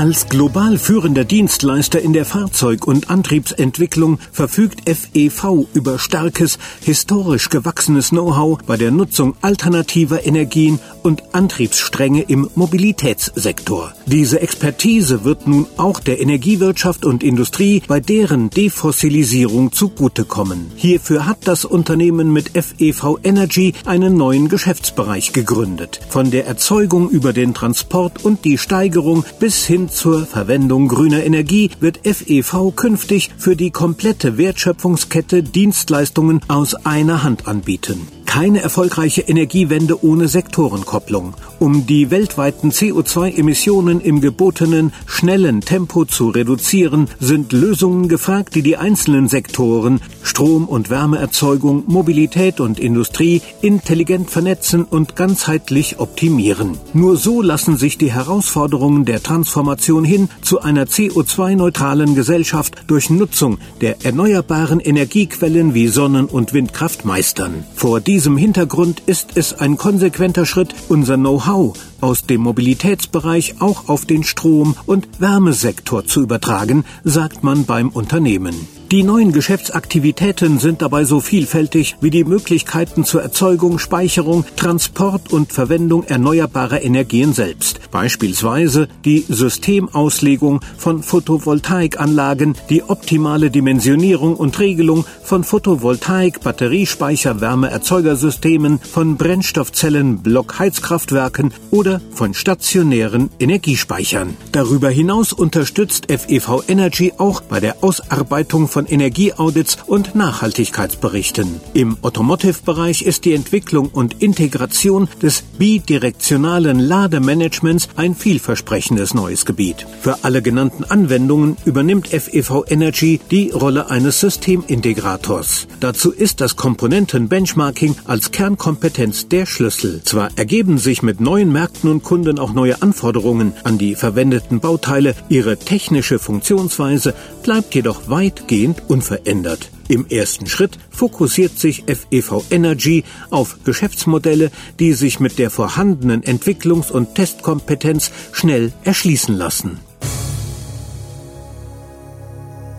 Als global führender Dienstleister in der Fahrzeug- und Antriebsentwicklung verfügt FEV über starkes, historisch gewachsenes Know-how bei der Nutzung alternativer Energien und Antriebsstränge im Mobilitätssektor. Diese Expertise wird nun auch der Energiewirtschaft und Industrie bei deren Defossilisierung zugutekommen. Hierfür hat das Unternehmen mit FEV Energy einen neuen Geschäftsbereich gegründet. Von der Erzeugung über den Transport und die Steigerung bis hin zur Verwendung grüner Energie wird FEV künftig für die komplette Wertschöpfungskette Dienstleistungen aus einer Hand anbieten keine erfolgreiche Energiewende ohne Sektorenkopplung. Um die weltweiten CO2-Emissionen im gebotenen, schnellen Tempo zu reduzieren, sind Lösungen gefragt, die die einzelnen Sektoren Strom- und Wärmeerzeugung, Mobilität und Industrie intelligent vernetzen und ganzheitlich optimieren. Nur so lassen sich die Herausforderungen der Transformation hin zu einer CO2-neutralen Gesellschaft durch Nutzung der erneuerbaren Energiequellen wie Sonnen- und Windkraft meistern. Vor Hintergrund ist es ein konsequenter Schritt, unser Know-how aus dem Mobilitätsbereich auch auf den Strom- und Wärmesektor zu übertragen, sagt man beim Unternehmen. Die neuen Geschäftsaktivitäten sind dabei so vielfältig wie die Möglichkeiten zur Erzeugung, Speicherung, Transport und Verwendung erneuerbarer Energien selbst. Beispielsweise die Systemauslegung von Photovoltaikanlagen, die optimale Dimensionierung und Regelung von Photovoltaik, Batteriespeicher, Wärmeerzeugersystemen, von Brennstoffzellen, Blockheizkraftwerken oder von stationären Energiespeichern. Darüber hinaus unterstützt FEV Energy auch bei der Ausarbeitung von von Energieaudits und Nachhaltigkeitsberichten. Im Automotive-Bereich ist die Entwicklung und Integration des bidirektionalen Lademanagements ein vielversprechendes neues Gebiet. Für alle genannten Anwendungen übernimmt FEV Energy die Rolle eines Systemintegrators. Dazu ist das Komponenten-Benchmarking als Kernkompetenz der Schlüssel. Zwar ergeben sich mit neuen Märkten und Kunden auch neue Anforderungen an die verwendeten Bauteile, ihre technische Funktionsweise bleibt jedoch weitgehend weitgehend unverändert. Im ersten Schritt fokussiert sich FEV Energy auf Geschäftsmodelle, die sich mit der vorhandenen Entwicklungs- und Testkompetenz schnell erschließen lassen.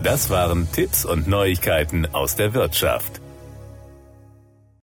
Das waren Tipps und Neuigkeiten aus der Wirtschaft.